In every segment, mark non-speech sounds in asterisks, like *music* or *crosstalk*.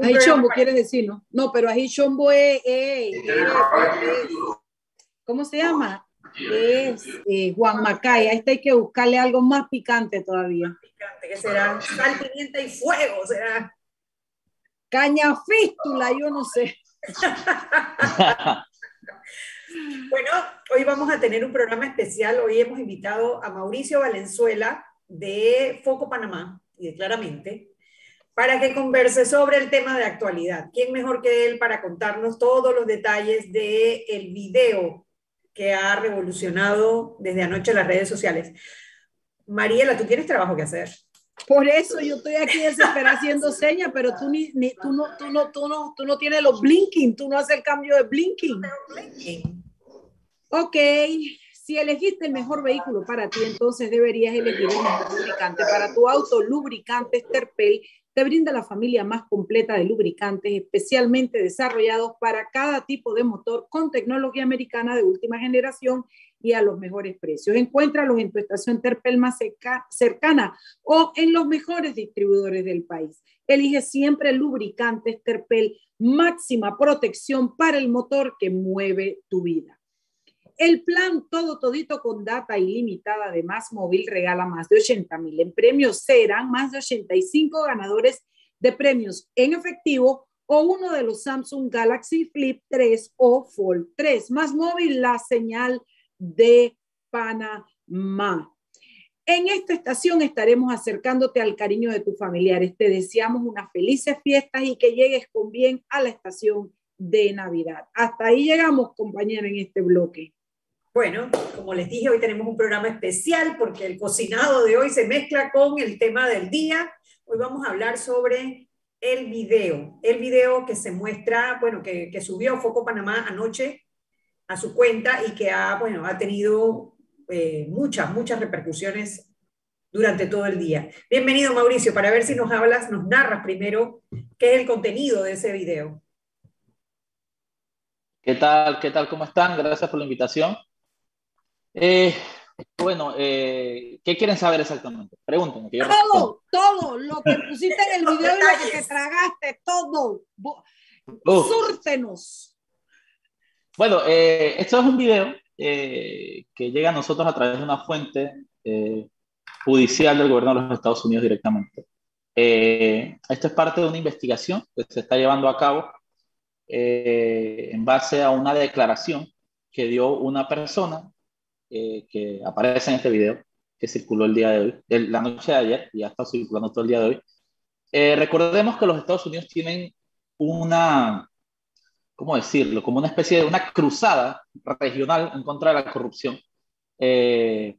Ahí chombo quieres decir, ¿no? No, pero ahí chombo es, ¿cómo se llama? Es eh, Juan Macay. A este hay que buscarle algo más picante todavía. Picante, que será sal, pimienta y fuego, será. Caña fístula, yo no sé. *laughs* bueno, hoy vamos a tener un programa especial. Hoy hemos invitado a Mauricio Valenzuela de Foco Panamá y Claramente para que converse sobre el tema de actualidad. ¿Quién mejor que él para contarnos todos los detalles del el video que ha revolucionado desde anoche las redes sociales? Mariela, tú tienes trabajo que hacer. Por eso yo estoy aquí desesperada haciendo señas, pero tú, ni, tú, no, tú, no, tú, no, tú no tienes los blinking, tú no haces el cambio de blinking. Ok, si elegiste el mejor vehículo para ti, entonces deberías elegir el mejor lubricante para tu auto. Lubricante Terpel te brinda la familia más completa de lubricantes especialmente desarrollados para cada tipo de motor con tecnología americana de última generación y a los mejores precios. Encuéntralos en tu estación Terpel más cercana o en los mejores distribuidores del país. Elige siempre lubricantes Terpel, máxima protección para el motor que mueve tu vida. El plan todo todito con data ilimitada de Más Móvil regala más de 80 mil en premios. Serán más de 85 ganadores de premios en efectivo o uno de los Samsung Galaxy Flip 3 o Fold 3. Más Móvil, la señal de Panamá. En esta estación estaremos acercándote al cariño de tus familiares. Te deseamos unas felices fiestas y que llegues con bien a la estación de Navidad. Hasta ahí llegamos, compañero, en este bloque. Bueno, como les dije, hoy tenemos un programa especial porque el cocinado de hoy se mezcla con el tema del día. Hoy vamos a hablar sobre el video, el video que se muestra, bueno, que, subió Foco Panamá anoche a su cuenta y que ha, bueno, ha tenido eh, muchas, muchas repercusiones durante todo el día. Bienvenido, Mauricio, para ver si nos hablas, nos narras primero qué es el contenido de ese video. ¿Qué tal? ¿Qué tal? ¿Cómo están? Gracias por la invitación. Eh, bueno, eh, ¿qué quieren saber exactamente? Pregúntenme. todo, todo, lo que pusiste en el video y lo que te tragaste, todo. Súrtenos. Bueno, eh, esto es un video que llega a nosotros a través de una fuente judicial del gobierno de los Estados Unidos directamente. esto es parte de una investigación que se está llevando a cabo en base a una declaración que dio una persona eh, que aparece en este video, que circuló el día de hoy, la noche de ayer, y ya está circulando todo el día de hoy. Eh, recordemos que los Estados Unidos tienen una, ¿cómo decirlo? Como una especie de una cruzada regional en contra de la corrupción. Eh,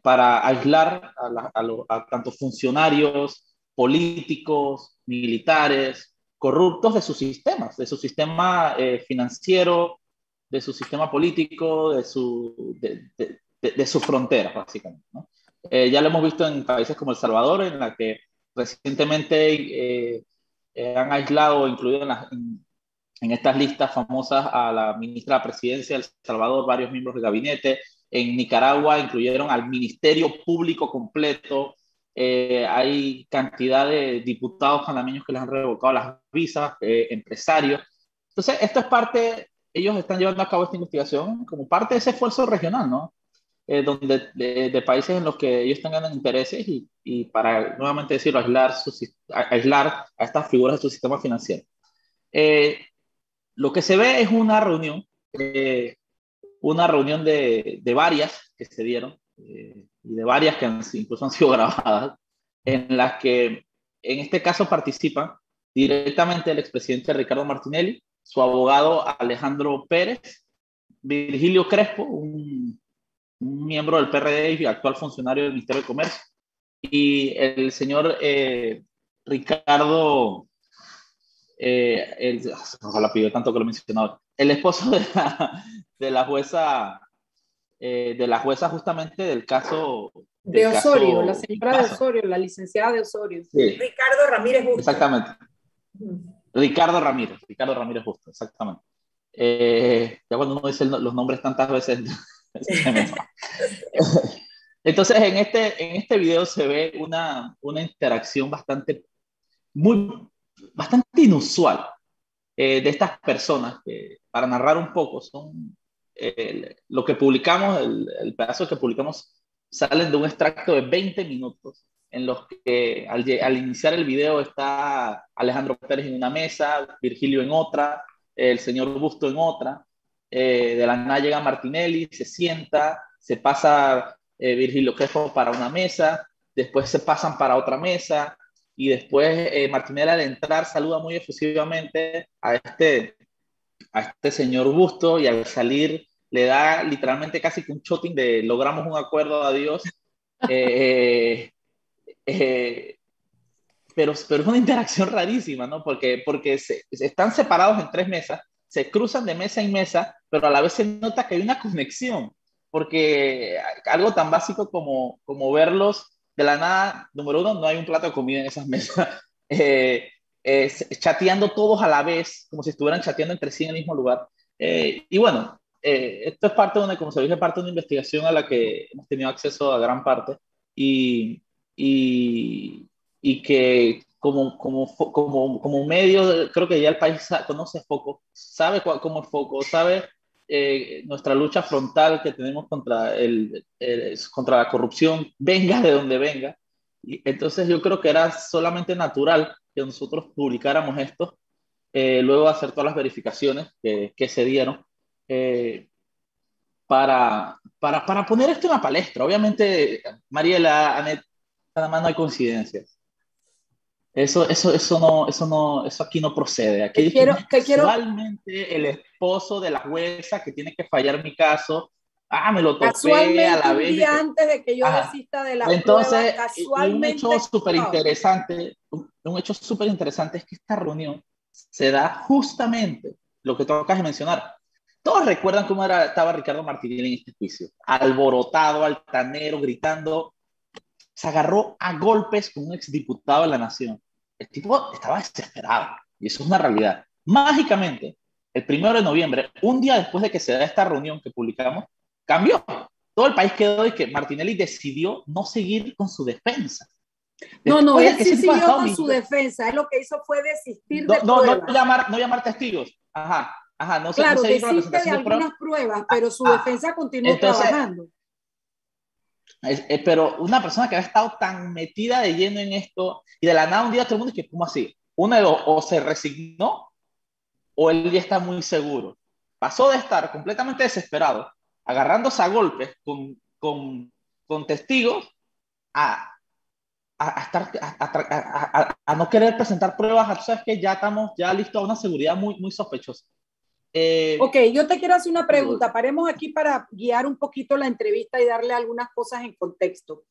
para aislar a, a, tanto funcionarios, políticos, militares, corruptos de sus sistemas, de su sistema financiero, de su sistema político, de, su, de, de, sus fronteras, básicamente. ¿no? Eh, ya lo hemos visto en países como El Salvador, en la que recientemente eh, eh, han aislado incluido en, en, estas listas famosas a la ministra de la Presidencia de El Salvador, varios miembros del gabinete. En Nicaragua incluyeron al Ministerio Público completo. hay cantidad de diputados panameños que les han revocado las visas, empresarios. Entonces, esto es parte ellos están llevando a cabo esta investigación como parte de ese esfuerzo regional, ¿no? Eh, donde, de, países en los que ellos tengan intereses y, y para, nuevamente decirlo, aislar, su, aislar a estas figuras de su sistema financiero. Eh, lo que se ve es una reunión, eh, una reunión de, de, varias que se dieron, y de varias que incluso han sido *laughs* grabadas, en las que en este caso participan directamente el expresidente Ricardo Martinelli, su abogado Alejandro Pérez, Virgilio Crespo, un, miembro del PRD y actual funcionario del Ministerio de Comercio, y el señor eh, Ricardo, eh, el, ojalá pidió tanto que lo he mencionado, el esposo de la, de la jueza, eh, de la jueza justamente del caso de Osorio, la señora de Osorio, la licenciada de Osorio. Ricardo Ramírez Busto. Exactamente. Ricardo Ramírez, Ricardo Ramírez justo, exactamente. Eh, ya cuando uno dice los nombres tantas veces, *laughs* *laughs* entonces en este, en este video se ve una, una interacción bastante muy, bastante inusual de estas personas que, para narrar un poco, son lo que publicamos, el, el, pedazo que publicamos, salen de un extracto de 20 minutos en los que al, al, iniciar el video está Alejandro Pérez en una mesa, Virgilio en otra, el señor Busto en otra, eh, de la nada llega Martinelli, se sienta, se pasa eh, Virgilio Crespo para una mesa, después se pasan para otra mesa, y después eh, Martinelli al entrar saluda muy efusivamente a este, a este señor Busto, y al salir le da literalmente casi que un shotting de logramos un acuerdo, adiós. *laughs* Eh, eh, pero, pero es una interacción *laughs* rarísima, ¿no? Porque, porque se, están separados en tres mesas, se cruzan de mesa en mesa, pero a la vez se nota que hay una conexión, porque algo tan básico como, como verlos de la nada, número uno, no hay un plato de comida en esas mesas, *laughs* eh, chateando todos a la vez, como si estuvieran chateando entre sí en el mismo lugar. y bueno, eh, esto es parte de una, como se dice, parte de una investigación a la que hemos tenido acceso a gran parte y, y, y que como, como, como, como medio, creo que ya el país conoce Foco, sabe cómo es Foco, sabe eh, nuestra lucha frontal que tenemos contra, el, contra la corrupción, venga de donde venga. Y entonces yo creo que era solamente natural que nosotros publicáramos esto, eh, luego de hacer todas las verificaciones que, que se dieron eh, para, para, para, poner esto en la palestra. Obviamente, Mariela, Anet, nada más no hay coincidencias. Eso, eso, eso, no, eso, no, eso aquí no procede. Aquí quiero, que casualmente el esposo de la jueza que tiene que fallar mi caso, ah, me lo topé a la vez. Antes de que yo desista de la Entonces, prueba, casualmente. Un hecho súper interesante, un, un, hecho súper interesante es que esta reunión se da justamente lo que tú acabas de mencionar, todos recuerdan cómo era, estaba Ricardo Martinelli en este juicio. Alborotado, altanero, gritando. Se agarró a golpes con un exdiputado de la Nación. El tipo estaba desesperado. Y eso es una realidad. Mágicamente, el primero de noviembre, un día después de que se da esta reunión que publicamos, cambió. Todo el país quedó y que Martinelli decidió no seguir con su defensa. no, no, él sí siguió con su defensa. Él lo que hizo fue desistir no, de no, no, llamar, no llamar testigos. Ajá. Ajá, no sé, claro, no desiste de algunas pruebas, pero su ah, defensa continúa entonces, trabajando. Es, pero una persona que ha estado tan metida de lleno en esto y de la nada un día todo el mundo es que, ¿cómo así? Uno de dos, o se resignó o él ya está muy seguro. Pasó de estar completamente desesperado, agarrándose a golpes con, con, con testigos, a, a, estar, a, a, no querer presentar pruebas, sabes que ya estamos ya listos a una seguridad muy, muy sospechosa. Eh, ok, yo te quiero hacer una pregunta. Paremos aquí para guiar un poquito la entrevista y darle algunas cosas en contexto.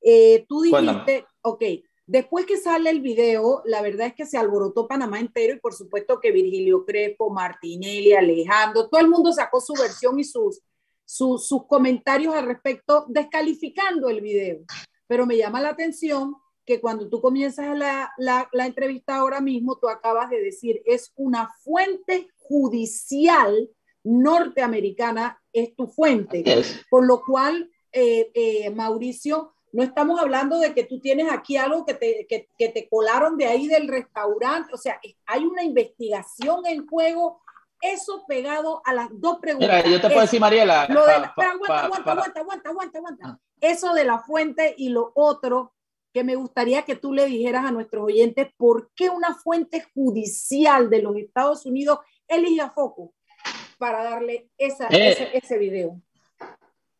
Eh, tú dijiste, ok, después que sale el video, la verdad es que se alborotó Panamá entero y por supuesto que Virgilio Crespo, Martinelli, Alejandro, todo el mundo sacó su versión y sus, sus, sus comentarios al respecto, descalificando el video. Pero me llama la atención que cuando tú comienzas la, la, la, entrevista ahora mismo, tú acabas de decir, es una fuente judicial norteamericana, es tu fuente. Por lo cual, eh, eh, Mauricio, no estamos hablando de que tú tienes aquí algo que te, que, que te colaron de ahí del restaurante, o sea, hay una investigación en juego eso pegado a las dos preguntas. Mira, yo te puedo decir, Mariela. Lo de la, pa, aguanta, aguanta, aguanta, aguanta, aguanta, aguanta, ah. Eso de la fuente y lo otro que me gustaría que tú le dijeras a nuestros oyentes por qué una fuente judicial de los Estados Unidos elige a Foco para darle esa, eh, ese, ese, video.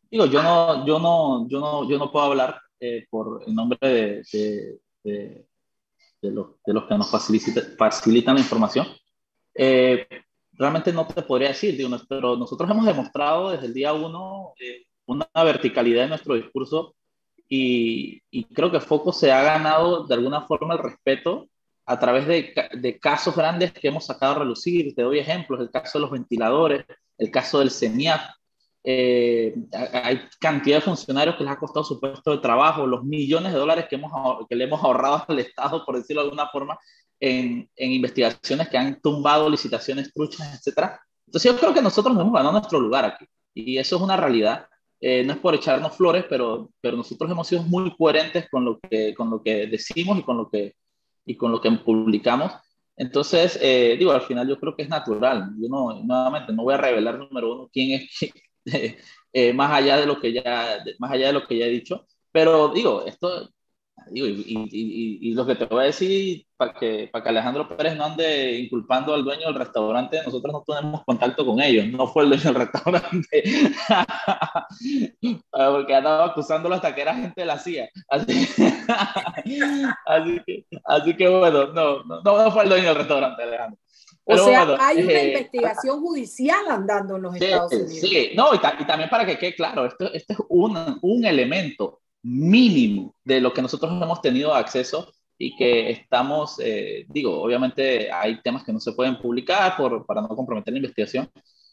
Digo, yo no, yo no, yo no, yo no puedo hablar eh, por el nombre de, de, de, de, los, de los que nos facilita, facilitan la información. Eh, realmente no te podría decir, digo, pero nosotros hemos demostrado desde el día uno eh, una verticalidad en nuestro discurso y, creo que Foco se ha ganado de alguna forma el respeto a través de, de, casos grandes que hemos sacado a relucir. Te doy ejemplos, el caso de los ventiladores, el caso del CENIAF. Eh, hay cantidad de funcionarios que les ha costado su puesto de trabajo, los millones de dólares que, hemos, que le hemos ahorrado al Estado, por decirlo de alguna forma, en, en investigaciones que han tumbado licitaciones truchas, etc. Entonces yo creo que nosotros nos hemos ganado nuestro lugar aquí y eso es una realidad. Eh, no es por echarnos flores, pero, pero nosotros hemos sido muy coherentes con lo, que, con lo que decimos y con lo que, y con lo que publicamos. Entonces, eh, digo, al final yo creo que es natural. Yo no, nuevamente, no voy a revelar número uno quién es, *laughs* eh, más allá de lo que ya, más allá de lo que ya he dicho. Pero digo, esto, digo, y, y, y, lo que te voy a decir, para que, para que Alejandro Pérez no ande inculpando al dueño del restaurante, nosotros no tenemos contacto con ellos, no fue el dueño del restaurante, *laughs* porque andaba acusándolo hasta que era gente de la CIA. Así, *laughs* así, que, así que, bueno, no, no, no fue el dueño del restaurante, Alejandro. o sea, hay una eh, investigación judicial andando en los Estados Unidos. Sí, no, y, y, también para que quede claro, esto, esto es un, un elemento mínimo de lo que nosotros hemos tenido acceso y que estamos, eh, digo, obviamente hay temas que no se pueden publicar por, para no comprometer la investigación,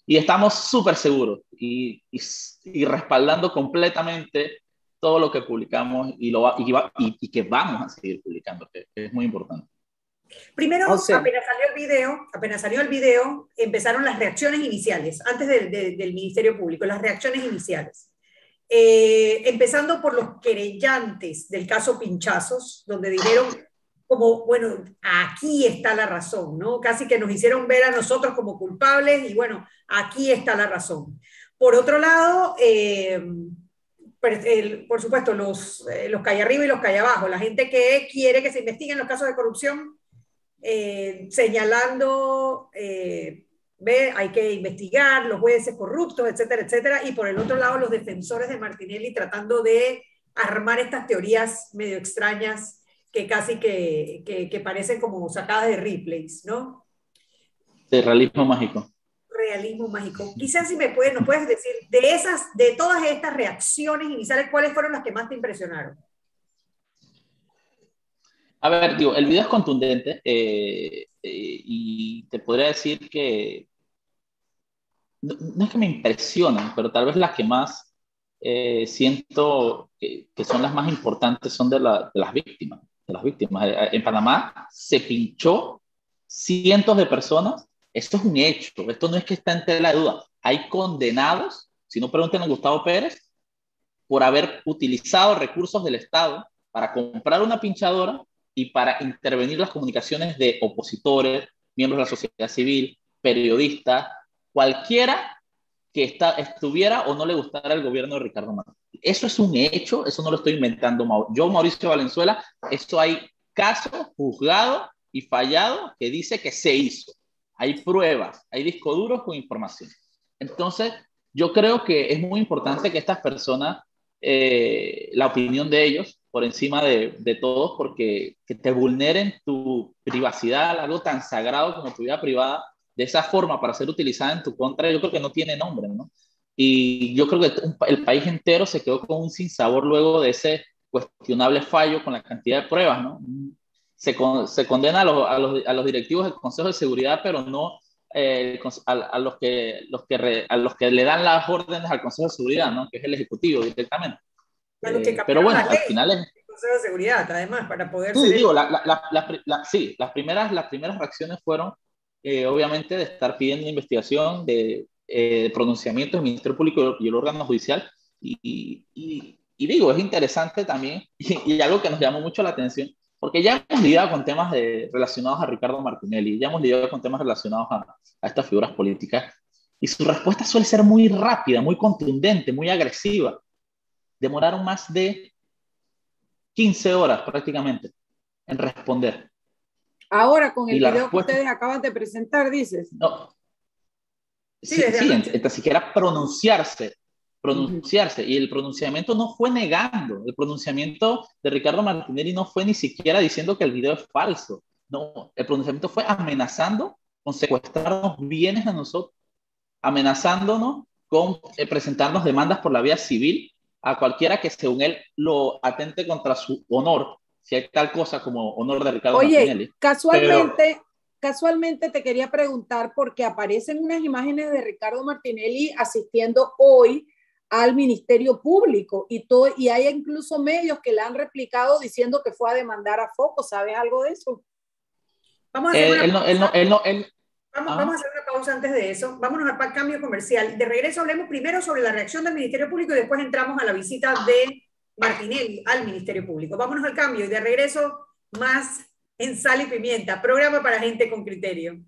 y estamos súper seguros y, y, respaldando completamente todo lo que publicamos y, lo, y, y, que vamos a seguir publicando, que, es muy importante. Primero, apenas salió el video, apenas salió el video, empezaron las reacciones iniciales, antes del Ministerio Público, las reacciones iniciales. Eh, empezando por los querellantes del caso Pinchazos, donde dijeron como, bueno, aquí está la razón, ¿no? Casi que nos hicieron ver a nosotros como culpables y bueno, aquí está la razón. Por otro lado, eh, por supuesto, los, eh, hay arriba y los hay abajo, la gente que quiere que se investiguen los casos de corrupción, señalando ve, hay que investigar los jueces corruptos, etcétera, etcétera, y por el otro lado los defensores de Martinelli tratando de armar estas teorías medio extrañas que casi que, que, parecen como sacadas de replays, ¿no? De realismo mágico. Realismo mágico. Quizás si me puedes, nos puedes decir, de esas, de todas estas reacciones iniciales, ¿cuáles fueron las que más te impresionaron? A ver, digo, el video es contundente eh, eh, y te podría decir que no, es que me impresionan, pero tal vez las que más eh, siento que, son las más importantes son de, las víctimas. De las víctimas. En Panamá se pinchó cientos de personas. Esto es un hecho. Esto no es que está en tela de duda. Hay condenados, si no pregunten a Gustavo Pérez, por haber utilizado recursos del Estado para comprar una pinchadora y para intervenir las comunicaciones de opositores, miembros de la sociedad civil, periodistas, cualquiera que estuviera o no le gustara el gobierno de Ricardo Martínez. Eso es un hecho, eso no lo estoy inventando yo, Mauricio Valenzuela, esto hay caso juzgado y fallado que dice que se hizo. Hay pruebas, hay disco duros con información. Entonces, yo creo que es muy importante que estas personas, eh, la opinión de ellos, por encima de, de todos, porque que te vulneren tu privacidad, algo tan sagrado como tu vida privada, de esa forma para ser utilizada en tu contra, yo creo que no tiene nombre, ¿no? Y yo creo que el país entero se quedó con un sinsabor luego de ese cuestionable fallo con la cantidad de pruebas, ¿no? Se, se condena a los, a, los, a los, directivos del Consejo de Seguridad, pero no eh, a, los que, los que a los que le dan las órdenes al Consejo de Seguridad, ¿no? Que es el Ejecutivo directamente. Eh, pero bueno, al final es... Consejo de Seguridad, además, para poder... Sí, digo, la, la, la, sí, las primeras, las primeras reacciones fueron, eh, obviamente, de estar pidiendo investigación, de eh, pronunciamientos del Ministerio Público y el órgano judicial. Y, y, y digo, es interesante también, *laughs* y, algo que nos llamó mucho la atención, porque ya hemos lidiado con temas de, relacionados a Ricardo Martinelli, ya hemos lidiado con temas relacionados a, a estas figuras políticas, y su respuesta suele ser muy rápida, muy contundente, muy agresiva demoraron más de 15 horas prácticamente en responder. Ahora con el video que ustedes acaban de presentar, dices. No. Sí, sí, siquiera pronunciarse, pronunciarse. Y el pronunciamiento no fue negando, el pronunciamiento de Ricardo Martinelli no fue ni siquiera diciendo que el video es falso. No, el pronunciamiento fue amenazando con secuestrarnos bienes a nosotros, amenazándonos con eh, presentarnos demandas por la vía civil a cualquiera que según él lo atente contra su honor, si hay tal cosa como honor de Ricardo Oye, casualmente, casualmente te quería preguntar porque aparecen unas imágenes de Ricardo Martinelli asistiendo hoy al Ministerio Público y todo y hay incluso medios que le han replicado diciendo que fue a demandar a Foco, ¿sabes algo de eso? Vamos a hacer él, Vamos, vamos, a hacer una pausa antes de eso. Vámonos al cambio comercial. De regreso hablemos primero sobre la reacción del Ministerio Público y después entramos a la visita de Martinelli al Ministerio Público. Vámonos al cambio y de regreso más en Sal y Pimienta, programa para gente con criterio.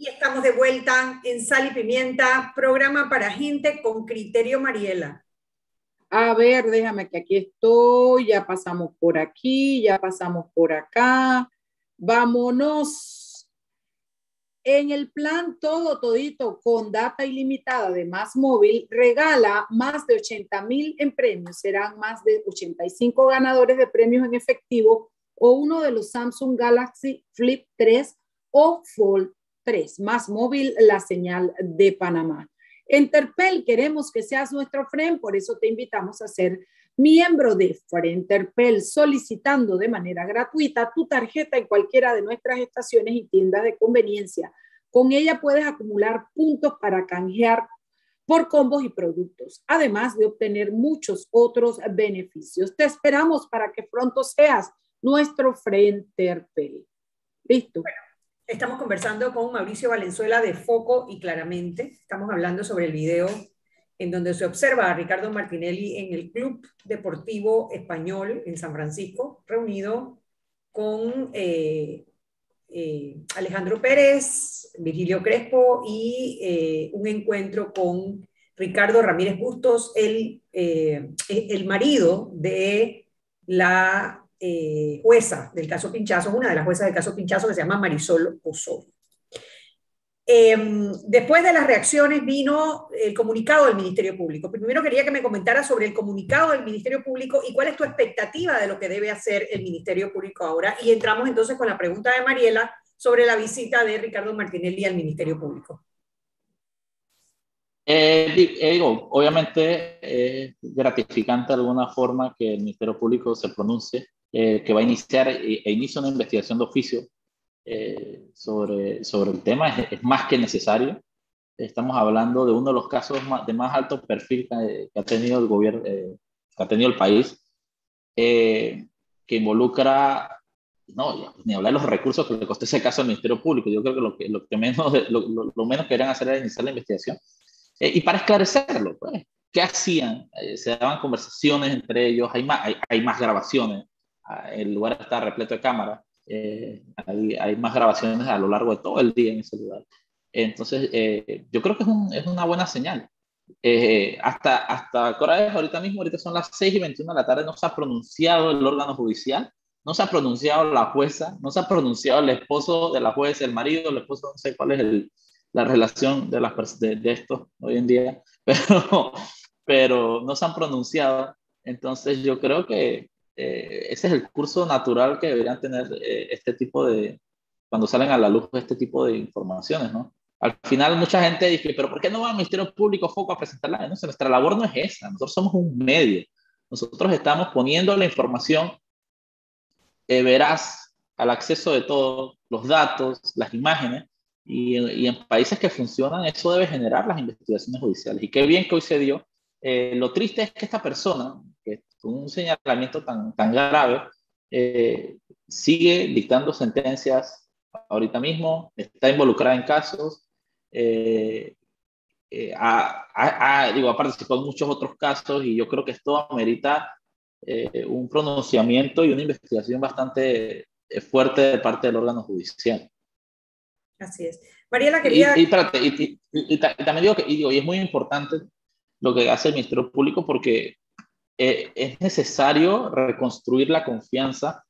Y estamos de vuelta en Sal y Pimienta, programa para gente con criterio, Mariela. A ver, déjame que aquí estoy, ya pasamos por aquí, ya pasamos por acá. Vámonos. En el plan todo, todito, con data ilimitada de Más Móvil, regala más de 80 mil en premios. Serán más de 85 ganadores de premios en efectivo o uno de los Samsung Galaxy Flip 3 o Fold más móvil, la señal de Panamá. Enterpel, queremos que seas nuestro friend, por eso te invitamos a ser miembro de Enterpel, solicitando de manera gratuita tu tarjeta en cualquiera de nuestras estaciones y tiendas de conveniencia. Con ella puedes acumular puntos para canjear por combos y productos, además de obtener muchos otros beneficios. Te esperamos para que pronto seas nuestro Enterpel. Listo. Estamos conversando con Mauricio Valenzuela de Foco y Claramente. Estamos hablando sobre el video en donde se observa a Ricardo Martinelli en el Club Deportivo Español en San Francisco, reunido con eh, eh, Alejandro Pérez, Virgilio Crespo y eh, un encuentro con Ricardo Ramírez Bustos, el, el marido de la eh, jueza del caso Pinchazo, una de las juezas del caso Pinchazo que se llama Marisol Osorio. Em, después de las reacciones vino el comunicado del Ministerio Público. Primero quería que me comentara sobre el comunicado del Ministerio Público y cuál es tu expectativa de lo que debe hacer el Ministerio Público ahora. Y entramos entonces con la pregunta de Mariela sobre la visita de Ricardo Martinelli al Ministerio Público. Eh, eh, obviamente es gratificante de alguna forma que el Ministerio Público se pronuncie eh, que va a iniciar e, e, inicia una investigación de oficio eh, sobre, sobre el tema. Es, más que necesario. estamos hablando de uno de los casos de más alto perfil que, ha tenido el gobierno, eh, que ha tenido el país, eh, que involucra, no, ni hablar de los recursos que le costó ese caso al Ministerio Público. Yo creo que lo, que, lo que menos, *laughs* lo, lo, menos que deberían hacer era iniciar la investigación. y para esclarecerlo, pues, ¿qué hacían? se daban conversaciones entre ellos, hay más, hay, hay más grabaciones, el lugar está repleto de cámaras. hay, hay, más grabaciones a lo largo de todo el día en ese lugar. Entonces, eh, yo creo que es, un, es, una buena señal. Eh, hasta, hasta ahorita mismo, ahorita son las 6 y 21 de la tarde, no se ha pronunciado el órgano judicial, no se ha pronunciado la jueza, no se ha pronunciado el esposo de la jueza, el marido, el esposo, no sé cuál es el, la relación de, las, de, de hoy en día, *laughs* pero, pero no se han pronunciado. Entonces, yo creo que eh, ese es el curso natural que deberían tener este tipo de, cuando salen a la luz este tipo de informaciones, ¿no? Al final mucha gente dice, pero ¿por qué no va al Ministerio Público Foco a presentar la denuncia? Nuestra labor no es esa, nosotros somos un medio. Nosotros estamos poniendo la información eh, veraz al acceso de todos, los datos, las imágenes, y, en países que funcionan eso debe generar las investigaciones judiciales. Y qué bien que hoy se dio. Eh, lo triste es que esta persona, un señalamiento tan, tan grave, eh, sigue dictando sentencias ahorita mismo, está involucrada en casos, eh, eh, ha, digo, ha participado en muchos otros casos y yo creo que esto amerita eh, un pronunciamiento y una investigación bastante eh, fuerte de parte del órgano judicial. Así es. Mariela quería... Y, y, también digo que y digo, y es muy importante lo que hace el Ministerio Público porque es necesario reconstruir la confianza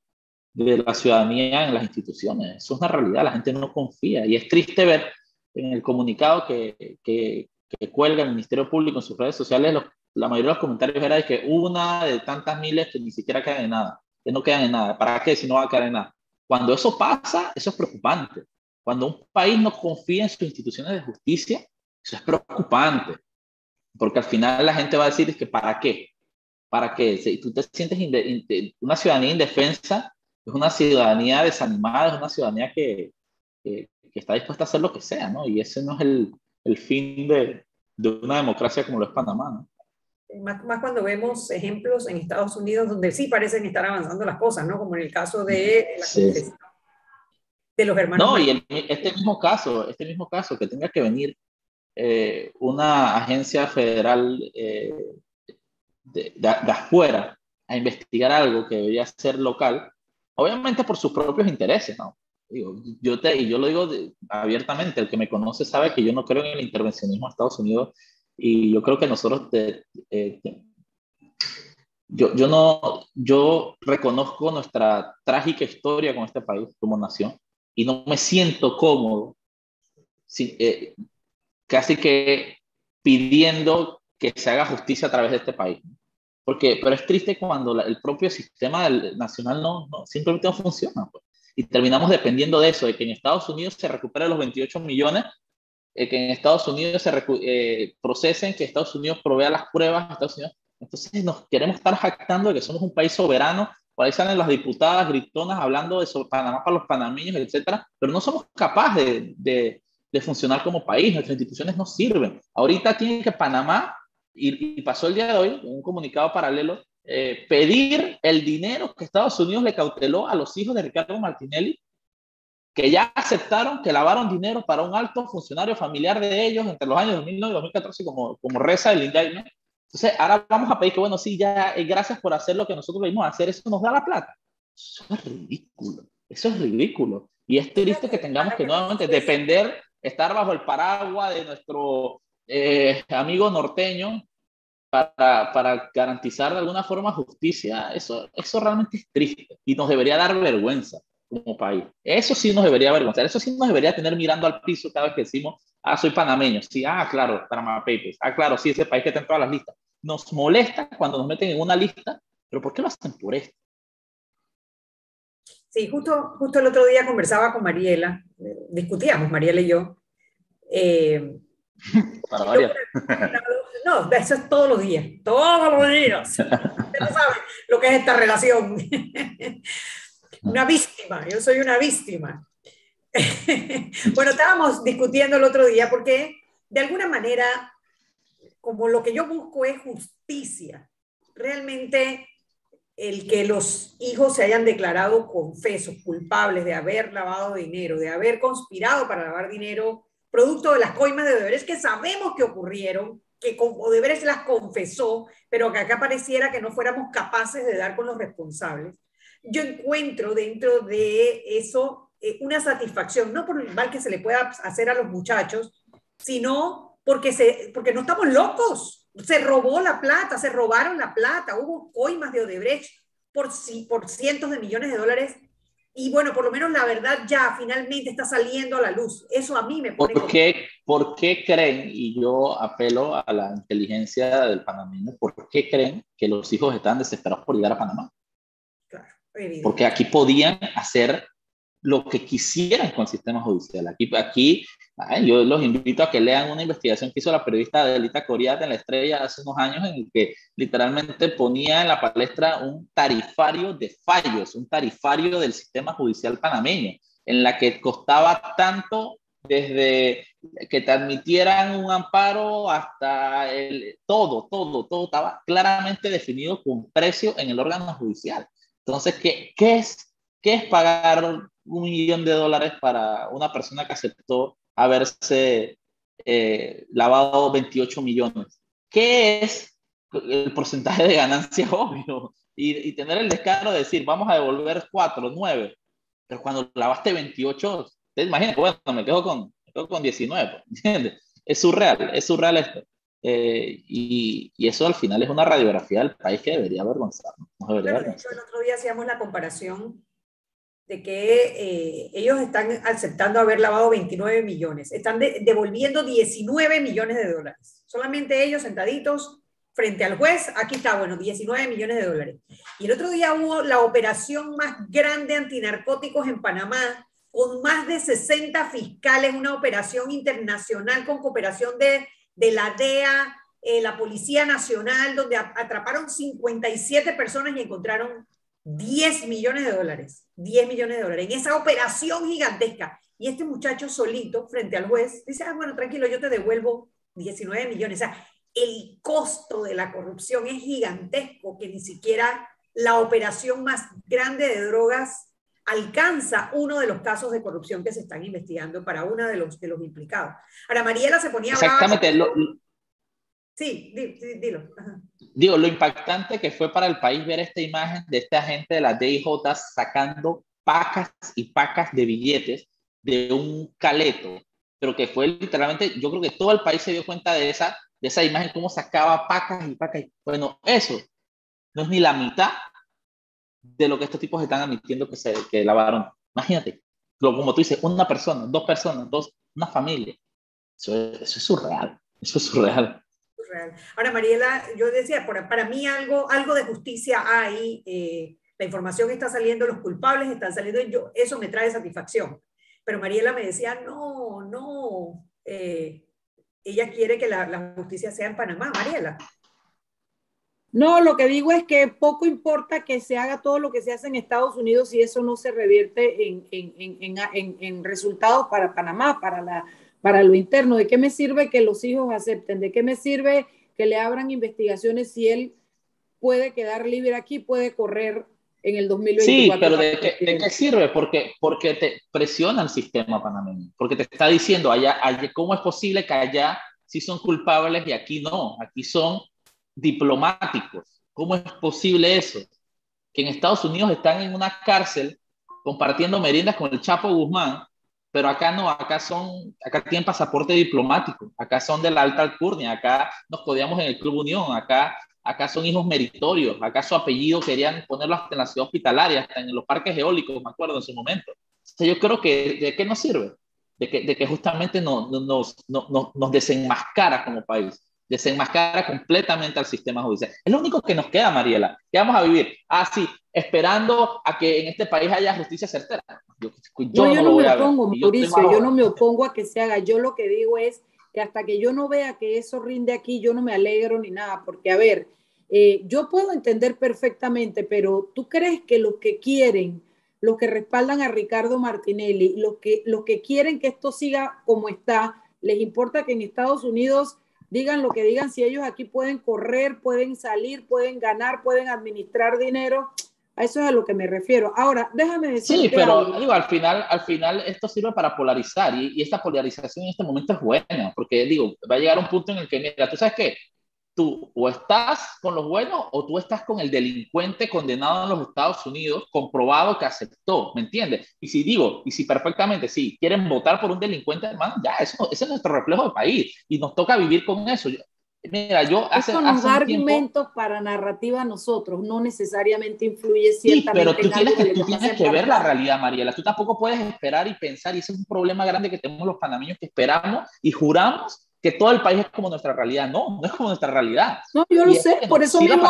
de la ciudadanía en las instituciones. Eso es una realidad, la gente no confía y es triste ver en el comunicado que, que, cuelga el Ministerio Público en sus redes sociales, la mayoría de los comentarios era de que una de tantas miles que ni siquiera quedan en nada, que no quedan en nada. ¿Para qué si no va a quedar en nada? Cuando eso pasa, eso es preocupante. Cuando un país no confía en sus instituciones de justicia, eso es preocupante. Porque al final la gente va a decir que ¿para qué? ¿Para qué? Si tú te sientes una ciudadanía indefensa, es una ciudadanía desanimada, es una ciudadanía que, que está dispuesta a hacer lo que sea, ¿no? Y ese no es el, el fin de, de, una democracia como lo es Panamá, ¿no? Más, más, cuando vemos ejemplos en Estados Unidos donde sí parecen estar avanzando las cosas, ¿no? Como en el caso de la sí. de los hermanos. No, y el, este mismo caso, este mismo caso, que tenga que venir eh, una agencia federal eh, de, de, de, afuera a investigar algo que debería ser local, obviamente por sus propios intereses, ¿no? Digo, yo te, y yo lo digo abiertamente, el que me conoce sabe que yo no creo en el intervencionismo de Estados Unidos y yo creo que nosotros, eh, yo, yo, no, yo reconozco nuestra trágica historia con este país como nación y no me siento cómodo si, eh, casi que pidiendo que se haga justicia a través de este país. Porque, pero es triste cuando la, el propio sistema nacional no, no, simplemente no funciona. Pues y terminamos dependiendo de eso, de que en Estados Unidos se recupere los 28 millones, eh, que en Estados Unidos se eh, procesen, que Estados Unidos provea las pruebas, Estados Unidos. Entonces nos queremos estar jactando de que somos un país soberano, por ahí salen las diputadas gritonas hablando de Panamá para los panameños, etcétera, pero no somos capaces de, de, de, funcionar como país, nuestras instituciones no sirven. Ahorita tiene que Panamá, y, y pasó el día de hoy, un comunicado paralelo, eh, pedir el dinero que Estados Unidos le cauteló a los hijos de Ricardo Martinelli, que ya aceptaron que lavaron dinero para un alto funcionario familiar de ellos entre los años 2009 y 2014 como, como reza el indictment. Entonces, ahora vamos a pedir que, bueno, sí, ya, eh, gracias por hacer lo que nosotros venimos a hacer, eso nos da la plata. Eso es ridículo, eso es ridículo. Y es triste que tengamos que nuevamente depender, estar bajo el paraguas de nuestro eh, amigo norteño, para, para, garantizar de alguna forma justicia, eso, eso realmente es triste y nos debería dar vergüenza como país. Eso sí nos debería avergonzar, eso sí nos debería tener mirando al piso cada vez que decimos, ah, soy panameño, sí, ah, claro, Panama Papers, ah, claro, sí, ese país que está en todas las listas. Nos molesta cuando nos meten en una lista, pero ¿por qué lo hacen por esto? Sí, justo, justo el otro día conversaba con Mariela, discutíamos, Mariela y yo, eh, para variar. No, eso es todos los días, todos los días. *laughs* Usted no sabe lo que es esta relación. Una víctima, yo soy una víctima. *laughs* Bueno, estábamos discutiendo el otro día porque de alguna manera, como lo que yo busco es justicia, realmente el que los hijos se hayan declarado confesos, culpables de haber lavado dinero, de haber conspirado para lavar dinero, producto de las coimas de deberes que sabemos que ocurrieron, que Odebrecht las confesó, pero que acá pareciera que no fuéramos capaces de dar con los responsables. Yo encuentro dentro de eso eh, una satisfacción, no por el mal que se le pueda hacer a los muchachos, sino porque, se, porque no estamos locos. Se robó la plata, se robaron la plata, hubo coimas de Odebrecht por, por cientos de millones de dólares y bueno, por lo menos la verdad ya finalmente está saliendo a la luz. Eso a mí me pone... ¿Por qué, ¿Por qué creen, y yo apelo a la inteligencia del panameño, por qué creen que los hijos están desesperados por llegar a Panamá? Claro, Porque aquí podían hacer lo que quisieran con sistema judicial. Aquí, aquí yo los invito a que lean una investigación que hizo la periodista Adelita Coriat en La Estrella hace unos años, en el que literalmente ponía en la palestra un tarifario de fallos, un tarifario del sistema judicial panameño, en la que costaba tanto desde que te admitieran un amparo hasta el, todo, todo, todo estaba claramente definido con precio en el órgano judicial. Entonces, ¿qué, qué es, qué es pagar un millón de dólares para una persona que aceptó haberse eh, lavado 28 millones. ¿Qué es el porcentaje de ganancia *laughs* obvio? Y, tener el descaro de decir, vamos a devolver 4, 9, pero cuando lavaste 28, te imaginas, bueno, me quedo con, con 19, *laughs* ¿entiendes? Es surreal, es surreal esto. Eh, y, y, eso al final es una radiografía del país que debería avergonzarnos. Debería avergonzar. el otro día hacíamos la comparación de que eh, ellos están aceptando haber lavado 29 millones, están devolviendo 19 millones de dólares. Solamente ellos sentaditos frente al juez, aquí está, bueno, 19 millones de dólares. Y el otro día hubo la operación más grande antinarcóticos en Panamá, con más de 60 fiscales, una operación internacional con cooperación de, de la DEA, eh, la Policía Nacional, donde atraparon 57 personas y encontraron 10 millones de dólares, 10 millones de dólares, en esa operación gigantesca. Y este muchacho solito, frente al juez, dice, ah, bueno, tranquilo, yo te devuelvo 19 millones. O sea, el costo de la corrupción es gigantesco, que ni siquiera la operación más grande de drogas alcanza uno de los casos de corrupción que se están investigando para uno de los, de los implicados. Ahora, Mariela se ponía... Exactamente. Sí, dilo. Digo, lo impactante que fue para el país ver esta imagen de este agente de la DIJ sacando pacas y pacas de billetes de un caleto, pero que fue literalmente, yo creo que todo el país se dio cuenta de esa, de esa imagen, cómo sacaba pacas y pacas. Bueno, eso no es ni la mitad de lo que estos tipos están admitiendo que se que lavaron. Imagínate, como tú dices, una persona, dos personas, dos, una familia. Eso, eso es surreal, eso es surreal. Ahora, Mariela, yo decía, para, mí algo, algo de justicia hay, eh, la información está saliendo, los culpables están saliendo, yo, eso me trae satisfacción. Pero Mariela me decía, no, no, eh, ella quiere que la, justicia sea en Panamá, Mariela. No, lo que digo es que poco importa que se haga todo lo que se hace en Estados Unidos si eso no se revierte en, en resultados para Panamá, para la para lo interno. ¿De qué me sirve que los hijos acepten? ¿De qué me sirve que le abran investigaciones si él puede quedar libre aquí, puede correr en el 2024? Sí, pero ¿de qué, sirve? Porque, porque te presiona el sistema panameño, porque te está diciendo allá, allá, ¿cómo es posible que allá sí son culpables y aquí no? Aquí son diplomáticos. ¿Cómo es posible eso? Que en Estados Unidos están en una cárcel compartiendo meriendas con el Chapo Guzmán pero acá no, acá son, acá tienen pasaporte diplomático, acá son de la alta alcurnia, acá nos podíamos en el Club Unión, acá, acá son hijos meritorios, acá su apellido querían ponerlo hasta en la ciudad hospitalaria, hasta en los parques eólicos, me acuerdo en su momento. O yo creo que, ¿de qué nos sirve? De que, de que justamente no, nos, no, nos desenmascara como país desenmascara completamente al sistema judicial. Es lo único que nos queda, Mariela. ¿Qué vamos a vivir? Ah, sí, esperando a que en este país haya justicia certera. Yo, no, no, me opongo, Mauricio, yo no me opongo a que se haga. Yo lo que digo es que hasta que yo no vea que eso rinde aquí, yo no me alegro ni nada, porque a ver, eh, yo puedo entender perfectamente, pero tú crees que los que quieren, los que respaldan a Ricardo Martinelli, los que, los que quieren que esto siga como está, les importa que en Estados Unidos digan lo que digan, si ellos aquí pueden correr, pueden salir, pueden ganar, pueden administrar dinero. A eso es a lo que me refiero. Ahora, déjame decir. Sí, pero digo, al final, al final esto sirve para polarizar y, y, esta polarización en este momento es buena, porque digo, va a llegar un punto en el que, mira, tú sabes que tú o estás con los buenos o tú estás con el delincuente condenado en los Estados Unidos, comprobado que aceptó, ¿me entiendes? Y si digo, y si perfectamente, si quieren votar por un delincuente, hermano, ya, eso, ese es nuestro reflejo de país y nos toca vivir con eso. mira, yo hace, Eso nos da argumentos para narrativa a nosotros, no necesariamente influye ciertamente. Sí, pero tú tienes que, tú tienes que ver la realidad, Mariela. Tú tampoco puedes esperar y pensar, y ese es un problema grande que tenemos los panameños que esperamos y juramos que todo el país es como nuestra realidad. No, no es como nuestra realidad. No, yo lo sé, por eso mismo,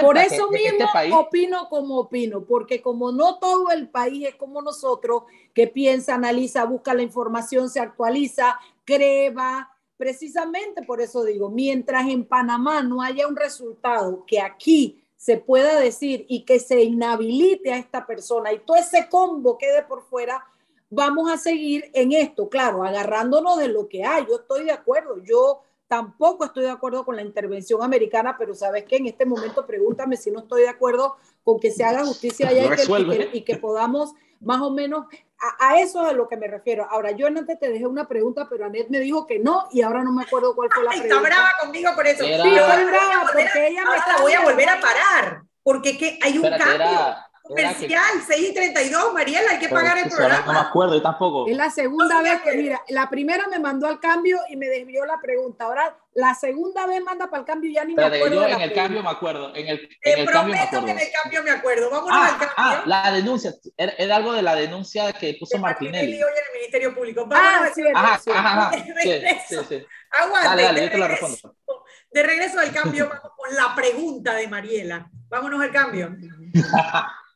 por eso este mismo opino como opino, porque como no todo el país es como nosotros, que piensa, analiza, busca la información, se actualiza, creva, precisamente por eso digo, mientras en Panamá no haya un resultado que aquí se pueda decir y que se inhabilite a esta persona y todo ese combo quede por fuera, vamos a seguir en esto, claro, agarrándonos de lo que hay. Yo estoy de acuerdo, yo tampoco estoy de acuerdo con la intervención americana, pero sabes que en este momento pregúntame si no estoy de acuerdo con que se haga justicia allá y que, podamos más o menos, a, eso es a lo que me refiero. Ahora, yo antes te dejé una pregunta, pero Anet me dijo que no y ahora no me acuerdo cuál fue la pregunta. Está brava conmigo por eso. Sí, estoy brava porque ella me la voy a volver a parar, porque que hay un cambio comercial, 6 y 32, Mariela, hay que pagar el programa. No me acuerdo, yo tampoco. Es la segunda vez que, mira, la primera me mandó al cambio y me desvió la pregunta. Ahora, la segunda vez manda para el cambio y ya ni me acuerdo. Yo en el cambio me acuerdo. En el, Te prometo que en el cambio me acuerdo. Vámonos ah, al cambio. Ah, la denuncia. Era, algo de la denuncia que puso Martinelli. Martinelli. hoy en el Ministerio Público. ah, sí, ajá, ajá, Sí, sí, sí. Aguante. Dale, dale, yo te lo respondo. De regreso al cambio, vamos con la pregunta de Mariela. Vámonos al cambio. *laughs*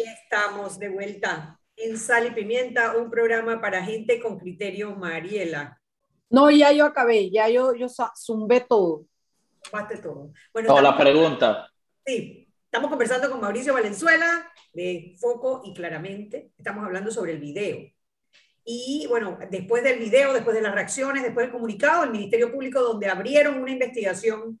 Y estamos de vuelta en Sal y Pimienta, un programa para gente con criterio, Mariela. No, ya yo acabé, ya yo, yo zumbé todo. Zumbaste todo. Bueno, la pregunta. Sí, estamos conversando con Mauricio Valenzuela de Foco y Claramente. Estamos hablando sobre el video. Y bueno, después del video, después de las reacciones, después del comunicado, el Ministerio Público, donde abrieron una investigación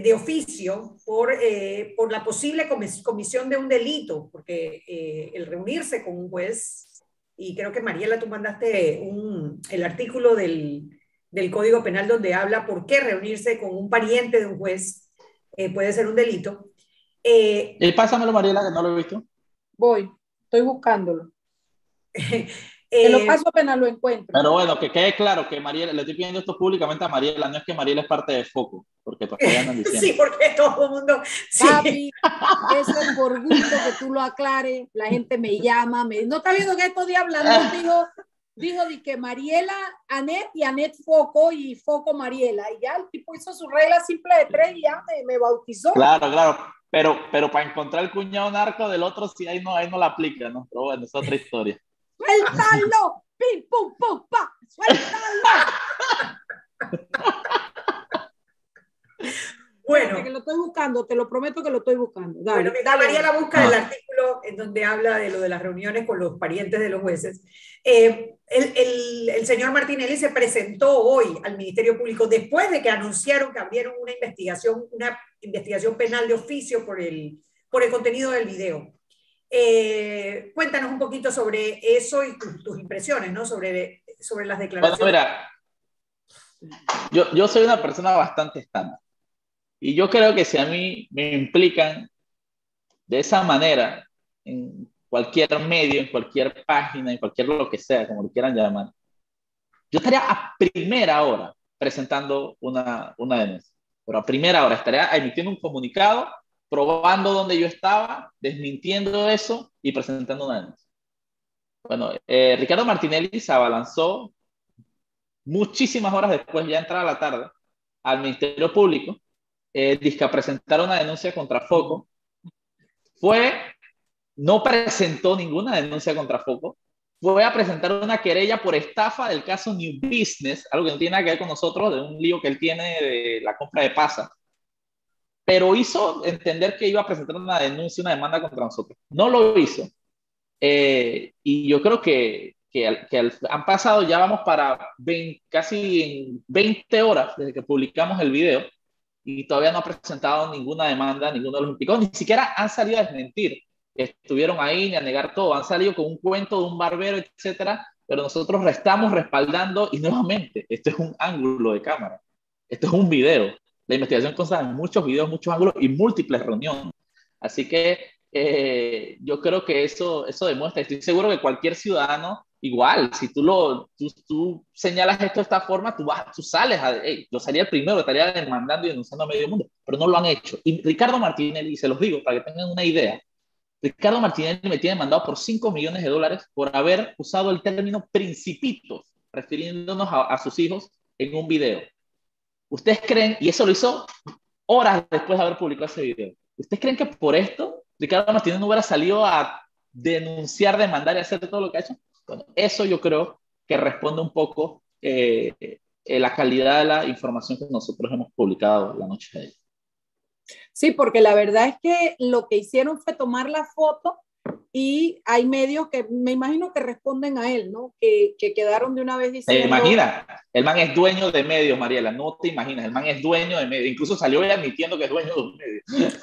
de oficio por, eh, por la posible comisión de un delito, porque eh, el reunirse con un juez, y creo que Mariela, tú mandaste un, el artículo del, del, Código Penal donde habla por qué reunirse con un pariente de un juez eh, puede ser un delito. y pásamelo, Mariela, que no lo he visto. Voy, estoy buscándolo. *laughs* En los casos penal lo encuentro. Pero bueno, que quede claro que Mariela, le estoy pidiendo esto públicamente a Mariela, no es que Mariela es parte de Foco, porque todavía *laughs* andan diciendo. Sí, porque todo el mundo. Sí. Papi, eso es por gusto que tú lo aclares. La gente me llama, me no está viendo que estos días hablando, *laughs* digo, dijo de que Mariela, Anet y Anet Foco y Foco Mariela. Y ya el tipo hizo su regla simple de tres y ya me, me bautizó. Claro, claro. Pero, pero para encontrar el cuñado narco del otro, sí, ahí no, ahí no la aplica, ¿no? Pero bueno, es otra historia. ¡Suéltalo! ¡Pim, pum, pum, pa! ¡Suéltalo! *laughs* Bueno. Que lo estoy buscando, te lo prometo que lo estoy buscando. Dale, bueno, mientras María la busca el artículo en donde habla de lo de las reuniones con los parientes de los jueces. Eh, el, el, el, señor Martinelli se presentó hoy al Ministerio Público después de que anunciaron que abrieron una investigación, una investigación penal de oficio por el, por el contenido del video. Eh, cuéntanos un poquito sobre eso y tus, impresiones, ¿no? Sobre, sobre las declaraciones. Bueno, mira, yo, yo soy una persona bastante estándar. Y yo creo que si a mí me implican de esa manera, en cualquier medio, en cualquier página, en cualquier lo que sea, como lo quieran llamar, yo estaría a primera hora presentando una, una denuncia. Pero a primera hora estaría emitiendo un comunicado probando donde yo estaba, desmintiendo eso y presentando una denuncia. Bueno, eh, Ricardo Martinelli se abalanzó muchísimas horas después, ya entrada la tarde, al Ministerio Público, eh, a presentar una denuncia contra Foco. Fue, no presentó ninguna denuncia contra Foco, fue a presentar una querella por estafa del caso New Business, algo que no tiene nada que ver con nosotros, de un lío que él tiene de la compra de pasa pero hizo entender que iba a presentar una denuncia, una demanda contra nosotros. No lo hizo. Eh, y yo creo que, que, han pasado, ya vamos para casi 20 horas desde que publicamos el video y todavía no ha presentado ninguna demanda, ninguno de los implicados, ni siquiera han salido a desmentir. Estuvieron ahí ni a negar todo, han salido con un cuento de un barbero, etcétera, pero nosotros estamos respaldando y nuevamente, esto es un ángulo de cámara, esto es un video la investigación consta en muchos videos, muchos ángulos y múltiples reuniones. Así que eh, yo creo que eso, eso demuestra, estoy seguro que cualquier ciudadano, igual, si tú, lo, tú, señalas esto de esta forma, tú, vas, tú sales, a, yo sería el primero, estaría demandando y denunciando a medio mundo, pero no lo han hecho. Y Ricardo Martínez, y se los digo para que tengan una idea, Ricardo Martínez me tiene demandado por 5 millones de dólares por haber usado el término principitos, refiriéndonos a, a sus hijos en un video. ¿Ustedes creen, y eso lo hizo horas después de haber publicado ese video, ¿ustedes creen que por esto Ricardo Martínez no hubiera salido a denunciar, demandar y hacer todo lo que ha hecho? Bueno, eso yo creo que responde un poco eh, eh, la calidad de la información que nosotros hemos publicado la noche de ayer. Sí, porque la verdad es que lo que hicieron fue tomar la foto y hay medios que me imagino que responden a él, ¿no? Que, que quedaron de una vez diciendo... ¿Te imaginas? El man es dueño de medios, Mariela, no te imaginas, el man es dueño de medios, incluso salió admitiendo que es dueño de medios.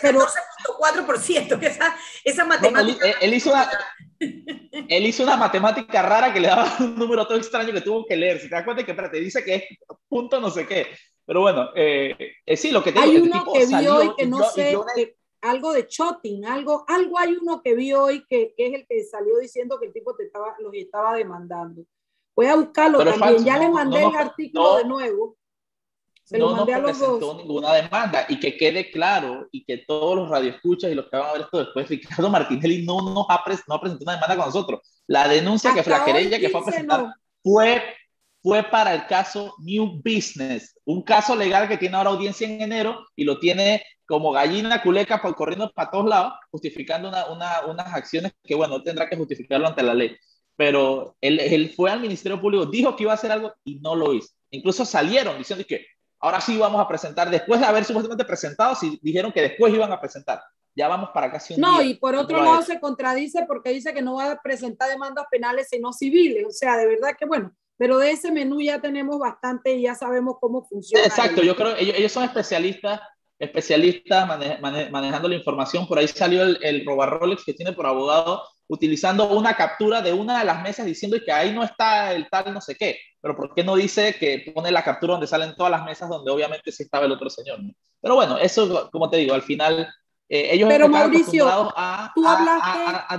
Pero, 14.4%, que esa, esa matemática... él, hizo una, él hizo una matemática rara que le daba *laughs* un número todo extraño que tuvo que leer, si te das cuenta que te dice que es punto no sé qué. Pero bueno, eh, eh sí, lo que te Hay uno que vio y que no sé algo de shotting, algo, algo hay uno que vi hoy que, que, es el que salió diciendo que el tipo te estaba, los estaba demandando. Voy a buscarlo también, ya le mandé el artículo de nuevo. Se lo mandé a los dos. ninguna demanda y que quede claro y que todos los radioescuchas y los que van a ver esto después, *laughs* Ricardo Martinelli no nos ha, no presentado una demanda con nosotros. La denuncia que fue la querella que fue a presentar fue fue para el caso New Business, un caso legal que tiene ahora audiencia en enero y lo tiene como gallina culeca por corriendo para todos lados, justificando una, una, unas acciones que, bueno, tendrá que justificarlo ante la ley. Pero él, él, fue al Ministerio Público, dijo que iba a hacer algo y no lo hizo. Incluso salieron diciendo que ahora sí vamos a presentar, después de haber supuestamente presentado, si dijeron que después iban a presentar. Ya vamos para casi un No, y por otro lado se contradice porque dice que no va a presentar demandas penales sino civiles. O sea, de verdad que bueno, pero de ese menú ya tenemos bastante y ya sabemos cómo funciona. Exacto, yo creo ellos, ellos son especialistas especialistas manejando la información. Por ahí salió el, el Rolex que tiene por abogado utilizando una captura de una de las mesas diciendo que ahí no está el tal no sé qué. Pero ¿por qué no dice que pone la captura donde salen todas las mesas donde obviamente sí estaba el otro señor? Pero bueno, eso, como te digo, al final eh, ellos Pero Mauricio, a, a, a,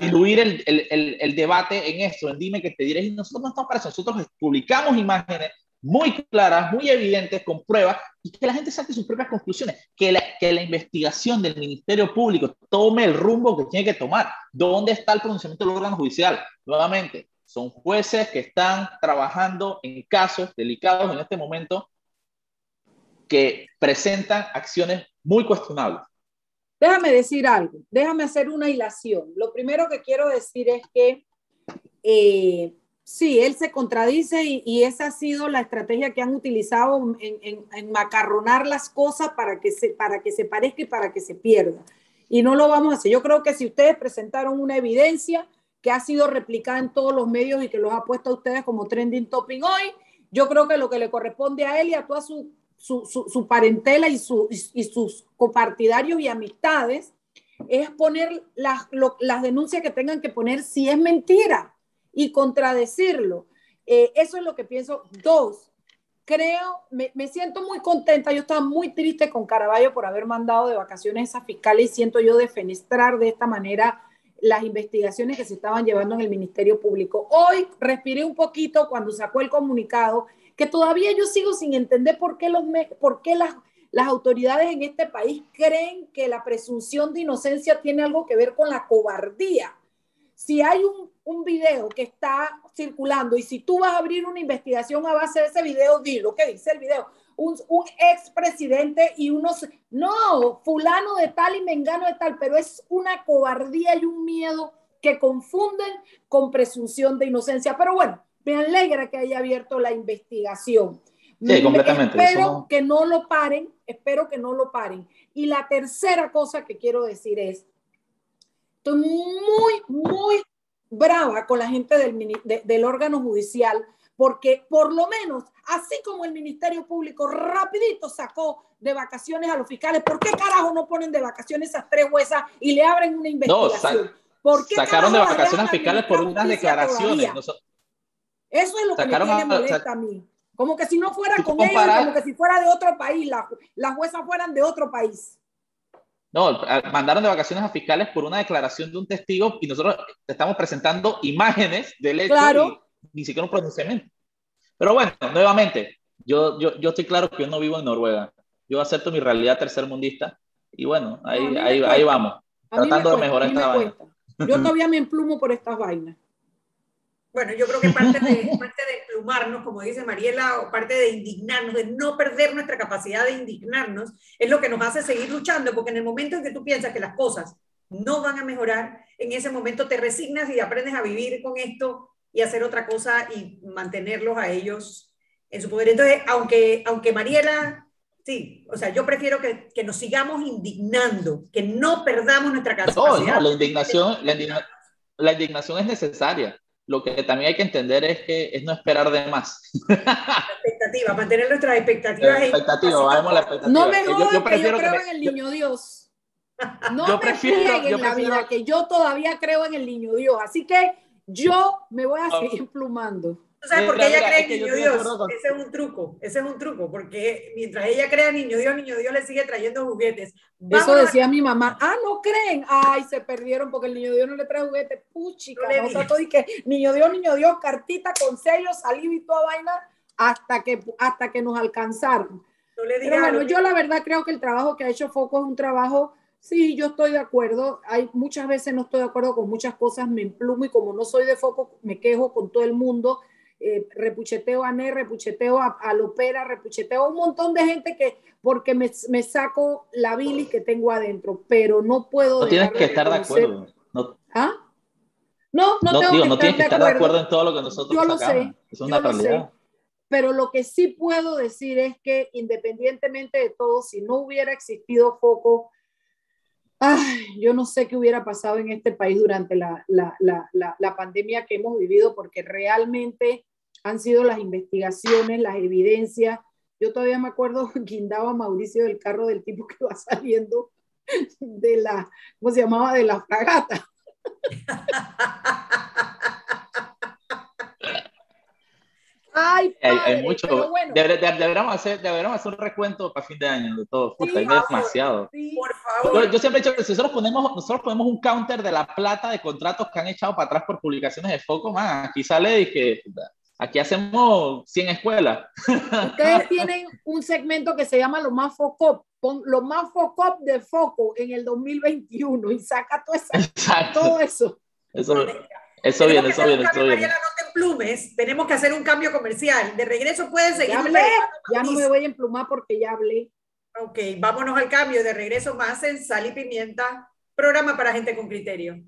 diluir el, el, el, debate en esto, en dime que te diré, y nosotros no estamos para eso, nosotros publicamos imágenes muy claras, muy evidentes, con pruebas, y que la gente saque sus propias conclusiones, que la, que la investigación del Ministerio Público tome el rumbo que tiene que tomar. ¿Dónde está el pronunciamiento del órgano judicial? Nuevamente, son jueces que están trabajando en casos delicados en este momento que presentan acciones muy cuestionables. Déjame decir algo, déjame hacer una hilación. Lo primero que quiero decir es que eh, Sí, él se contradice y, esa ha sido la estrategia que han utilizado en, macarronar las cosas para que, se, para que se parezca y para que se pierda. Y no lo vamos a hacer. Yo creo que si ustedes presentaron una evidencia que ha sido replicada en todos los medios y que los ha puesto a ustedes como trending topping hoy, yo creo que lo que le corresponde a él y a toda su, su, parentela y, y, sus copartidarios y amistades es poner las, las denuncias que tengan que poner si es mentira y contradecirlo. Eh, eso es lo que pienso. Dos, creo, me, me, siento muy contenta. Yo estaba muy triste con Caraballo por haber mandado de vacaciones a fiscales y siento yo defenestrar de esta manera las investigaciones que se estaban llevando en el Ministerio Público. Hoy respiré un poquito cuando sacó el comunicado, que todavía yo sigo sin entender por qué, los, por qué las, las autoridades en este país creen que la presunción de inocencia tiene algo que ver con la cobardía. Si hay un un video que está circulando y si tú vas a abrir una investigación a base de ese video, di lo que dice el video. Un, un expresidente y unos, no, fulano de tal y mengano de tal, pero es una cobardía y un miedo que confunden con presunción de inocencia. Pero bueno, me alegra que haya abierto la investigación. Sí, completamente. Espero que no lo paren, espero que no lo paren. Y la tercera cosa que quiero decir es, estoy muy, muy brava con la gente del, del órgano judicial, porque por lo menos, así como el Ministerio Público rapidito sacó de vacaciones a los fiscales, ¿por qué carajo no ponen de vacaciones a tres juezas y le abren una investigación? ¿Por qué sacaron de vacaciones a fiscales por unas declaraciones. Eso es lo que me tiene molesta a mí. Como que si no fuera con ellos, como que si fuera de otro país, las juezas fueran de otro país. No, mandaron de vacaciones a fiscales por una declaración de un testigo y nosotros estamos presentando imágenes del hecho y ni siquiera un pronunciamiento. Pero bueno, nuevamente, yo, yo, yo estoy claro que yo no vivo en Noruega. Yo acepto mi realidad tercermundista y bueno, ahí, ahí, ahí, vamos, tratando de mejorar esta vaina. Yo todavía me emplumo por estas vainas. Bueno, yo creo que parte de, *laughs* parte de plumarnos, como dice Mariela, o parte de indignarnos, de no perder nuestra capacidad de indignarnos, es lo que nos hace seguir luchando, porque en el momento en que tú piensas que las cosas no van a mejorar, en ese momento te resignas y aprendes a vivir con esto y hacer otra cosa y mantenerlos a ellos en su poder. Entonces, aunque, aunque Mariela, sí, o sea, yo prefiero que, que nos sigamos indignando, que no perdamos nuestra capacidad. No, la indignación, la, la indignación es necesaria lo que también hay que entender es que es no esperar de más. expectativa, mantener nuestras expectativas. expectativa, vamos la expectativa. No me jodas yo, que yo creo en el niño Dios. *laughs* No me prefiero, en la vida, que yo todavía creo en el niño Dios. Así que yo me voy a seguir plumando. ¿Tú sabes por qué ella cree en Niño Dios? Ese es un truco, ese es un truco, porque mientras ella crea en Niño Dios, Niño Dios le sigue trayendo juguetes. Eso decía mi mamá, ah, no creen, ay, se perdieron porque el Niño Dios no le trae juguetes, puchica, no, no y que Niño Dios, Niño Dios, cartita con sello, saliva y toda vaina, hasta que, hasta que nos alcanzaron. No le Pero bueno, yo la verdad creo que el trabajo que ha hecho Foco es un trabajo Sí, yo estoy de acuerdo. Hay muchas veces no estoy de acuerdo con muchas cosas, me emplumo y como no soy de foco, me quejo con todo el mundo eh, repucheteo a NE, repucheteo a, a, Lopera, repucheteo a un montón de gente que, porque me, me saco la bilis que tengo adentro, pero no puedo... No tienes que estar de acuerdo. No. ¿Ah? No, no, no, tengo digo, que no estar tienes que de estar de acuerdo en todo lo que nosotros Yo lo sacamos. sé. Es una yo lo realidad. sé. Pero lo que sí puedo decir es que independientemente de todo, si no hubiera existido foco, ay, yo no sé qué hubiera pasado en este país durante la, la, la, la, pandemia que hemos vivido, porque realmente han sido las investigaciones, las evidencias. Yo todavía me acuerdo, *laughs* guindaba a Mauricio del carro del tipo que va saliendo de la, ¿cómo se llamaba? De la fragata. *laughs* Ay, Hay, padre, hay mucho. pero bueno. Deber- de- deberíamos, hacer, deberíamos hacer un recuento para fin de año de todo. Puta, Sí, hay vamos. demasiado. Sí. Por Yo, favor. yo siempre he dicho que si nosotros ponemos, nosotros ponemos un counter de la plata de contratos que han echado para atrás por publicaciones de foco, man, aquí sale y que aquí hacemos 100 escuelas. *laughs* Ustedes tienen un segmento que se llama Lo más foco, pon lo más foco de foco en el 2021 y saca todo, esa- todo eso. Eso, eso viene, eso viene, eso viene. Emplumes. Tenemos que hacer un cambio comercial. De regreso puedes seguir. Ya hablé, ya no me voy a emplumar porque ya hablé. Ok, vámonos al cambio. De regreso más en Sal y Pimienta, programa para gente con criterio.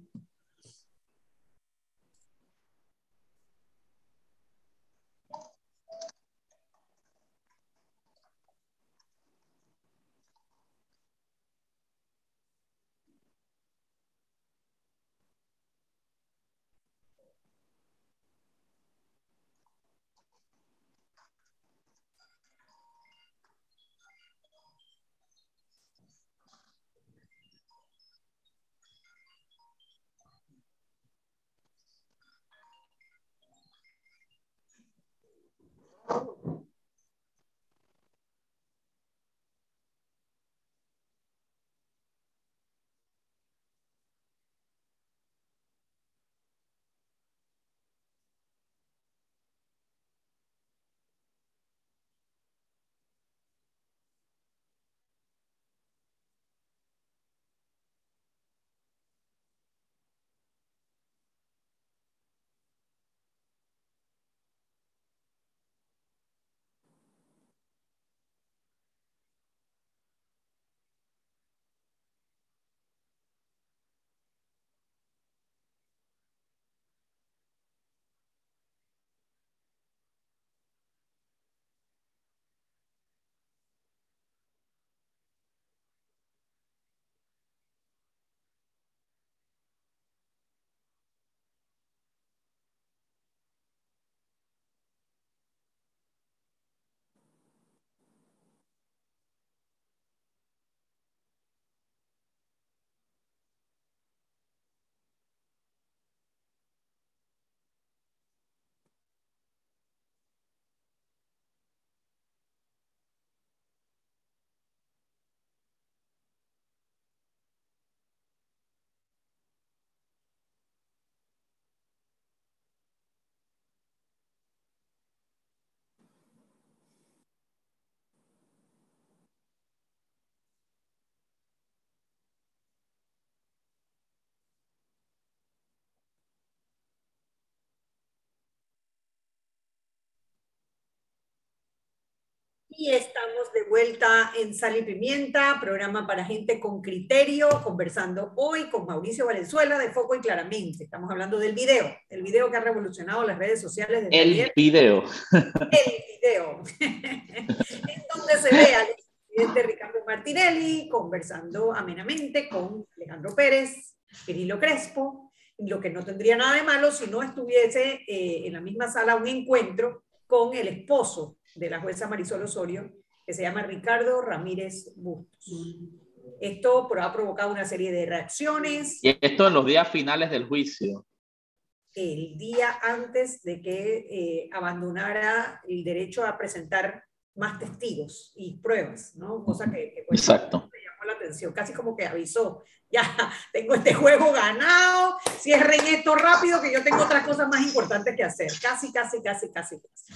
Y estamos de vuelta en Sal y Pimienta, programa para gente con criterio, conversando hoy con Mauricio Valenzuela de Foco y Claramente. Estamos hablando del video, el video que ha revolucionado las redes sociales desde El ayer. video. El video, *laughs* en donde se ve al presidente Ricardo Martinelli conversando amenamente con Alejandro Pérez, Cirilo Crespo, lo que no tendría nada de malo si no estuviese eh, en la misma sala un encuentro con el esposo de la jueza Marisol Osorio, que se llama Ricardo Ramírez Bustos. Esto ha provocado una serie de reacciones Y esto en los días finales del juicio. el día antes de que eh, abandonara el derecho a presentar más testigos y pruebas, ¿no? Cosa que, que pues, Exacto. me llamó la atención, casi como que avisó, ya tengo este juego ganado, cierren esto rápido que yo tengo otras cosas más importantes que hacer, casi, casi, casi, casi, casi.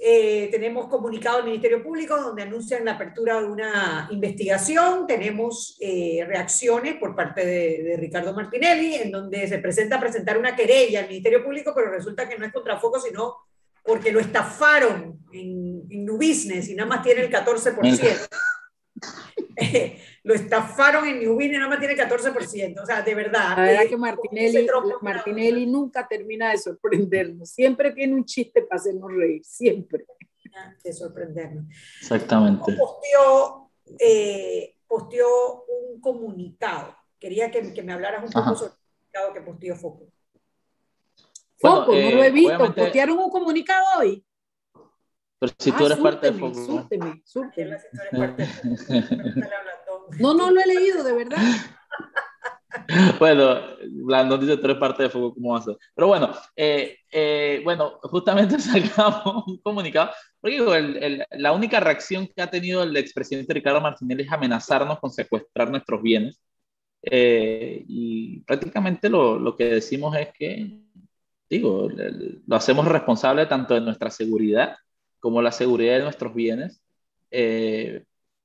Eh, tenemos comunicado del Ministerio Público donde anuncian la apertura de una investigación. Tenemos eh, reacciones por parte de, Ricardo Martinelli, en donde se presenta a presentar una querella al Ministerio Público, pero resulta que no es contra Foco, sino porque lo estafaron en, en New Business y nada más tiene el 14%. *laughs* lo estafaron en New y nada más tiene el 14%. O sea, de verdad. La verdad eh, que Martinelli, Martinelli nunca termina de sorprendernos. Siempre tiene un chiste para hacernos reír, siempre. De sorprendernos. Exactamente. Posteó, eh, posteó un comunicado. Quería que, que me hablaras un poco sobre el comunicado que posteó Foco. Foco, no lo he eh, visto. ¿Postearon un comunicado hoy? Pero si tú ah, eres parte de Foco. Súrteme, súrteme. No, no lo he leído, de verdad. *laughs* bueno, Blandón dice tú eres parte de Fuego, ¿cómo vas a Pero bueno, eh, eh, bueno, justamente *laughs* sacamos un comunicado, digo, la única reacción que ha tenido el expresidente Ricardo Martinelli es amenazarnos con secuestrar nuestros bienes. Eh, y prácticamente lo, lo, que decimos es que, digo, lo hacemos responsable tanto de nuestra seguridad como la seguridad de nuestros bienes.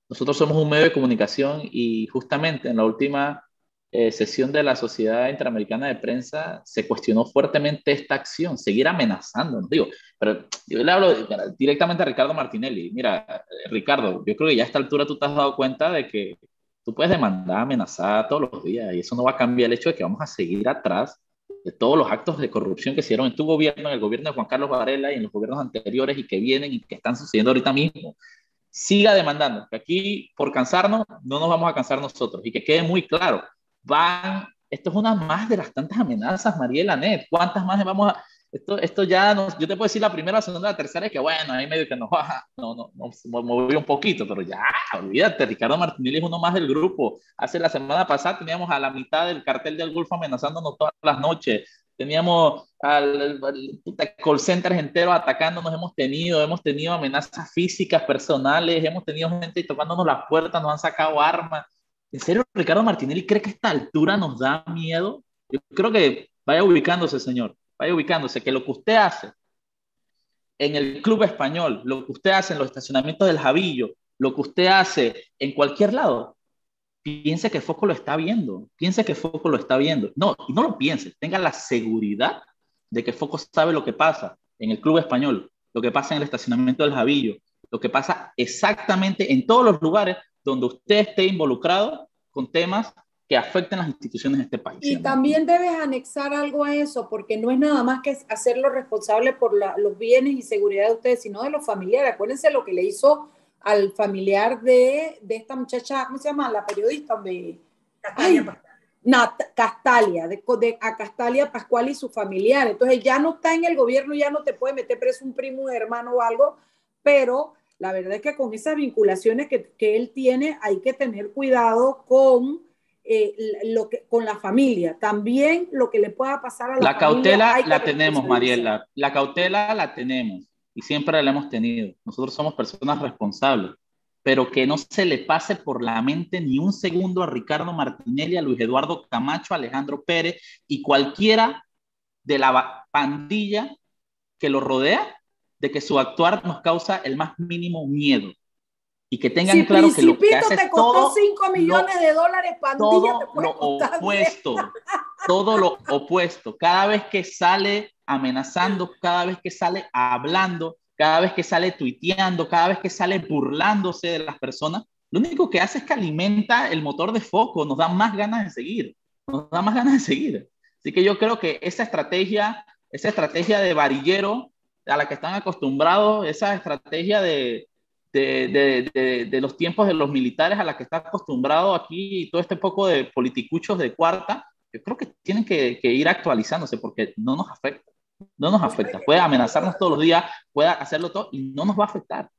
Nosotros somos un medio de comunicación y justamente en la última eh, sesión de la Sociedad Interamericana de Prensa se cuestionó fuertemente esta acción, seguir amenazando, digo, pero yo le hablo directamente a Ricardo Martinelli. Mira, eh, Ricardo, yo creo que ya a esta altura tú te has dado cuenta de que tú puedes demandar, amenazar todos los días y eso no va a cambiar el hecho de que vamos a seguir atrás de todos los actos de corrupción que se hicieron en tu gobierno, en el gobierno de Juan Carlos Varela y en los gobiernos anteriores y que vienen y que están sucediendo ahorita mismo siga demandando, que aquí por cansarnos no nos vamos a cansar nosotros y que quede muy claro, van, esto es una más de las tantas amenazas, Mariela Net, ¿cuántas más vamos a, esto, esto ya, no, yo te puedo decir la primera, la segunda, la tercera, es que bueno, ahí medio que nos baja, no, no, no, movió un poquito, pero ya, olvídate, Ricardo Martinelli es uno más del grupo. Hace la semana pasada teníamos a la mitad del cartel del Golfo amenazándonos todas las noches teníamos al, call centers enteros atacándonos, hemos tenido, hemos tenido amenazas físicas, personales, hemos tenido gente tocándonos las puertas, nos han sacado armas. ¿En serio Ricardo Martinelli cree que esta altura nos da miedo? Yo creo que vaya ubicándose, señor, vaya ubicándose, que lo que usted hace en el club español, lo que usted hace en los estacionamientos del Javillo, lo que usted hace en cualquier lado, piense que Foco lo está viendo, piense que Foco lo está viendo. No, no lo piense, tenga la seguridad de que Foco sabe lo que pasa en el club español, lo que pasa en el estacionamiento del Javillo, lo que pasa exactamente en todos los lugares donde usted esté involucrado con temas que afecten las instituciones de este país. Y también debes anexar algo a eso, porque no es nada más que hacerlo responsable por los bienes y seguridad de ustedes, sino de los familiares. Acuérdense lo que le hizo al familiar de, de, esta muchacha, ¿cómo se llama? La periodista de... Castalia, Castalia de, de, a Castalia Pascual y su familiar. Entonces ya no está en el gobierno, ya no te puede meter preso un primo, un hermano o algo, pero la verdad es que con esas vinculaciones que, que él tiene hay que tener cuidado con, eh, lo que, con la familia. También lo que le pueda pasar a la, la cautela la tenemos, Mariela. La cautela la tenemos y siempre la hemos tenido. Nosotros somos personas responsables, pero que no se le pase por la mente ni un segundo a Ricardo Martinelli, a Luis Eduardo Camacho, a Alejandro Pérez y cualquiera de la pandilla que lo rodea, de que su actuar nos causa el más mínimo miedo. Y que tengan claro que lo que hace te costó 5 millones de dólares, pandilla todo lo opuesto, *laughs* todo lo opuesto. Cada vez que sale amenazando, cada vez que sale hablando, cada vez que sale tuiteando, cada vez que sale burlándose de las personas, lo único que hace es que alimenta el motor de foco, nos da más ganas de seguir, nos da más ganas de seguir. Así que yo creo que esa estrategia, esa estrategia de varillero a la que están acostumbrados, esa estrategia de, de, de, de, los tiempos de los militares a la que está acostumbrado aquí y todo este poco de politicuchos de cuarta, yo creo que tienen que, que ir actualizándose porque no nos afecta no nos afecta. Puede amenazarnos todos los días, puede hacerlo todo y no nos va a afectar.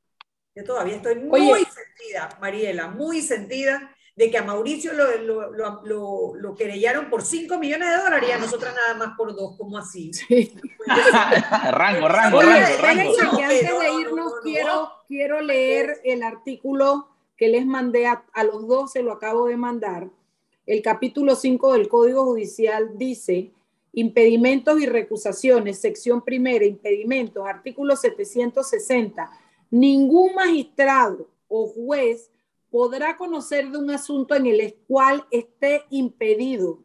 Yo todavía estoy muy sentida, Mariela, muy sentida de que a Mauricio lo, lo, lo, lo, querellaron por 5 millones de dólares y a nosotras nada más por 2, como así? *laughs* rango, rango, rango, rango. Que antes de irnos quiero, quiero leer el artículo que les mandé a, a los dos, se lo acabo de mandar. El capítulo 5 del Código Judicial dice Impedimentos y recusaciones, sección primera, impedimentos, artículo 760. Ningún magistrado o juez podrá conocer de un asunto en el cual esté impedido.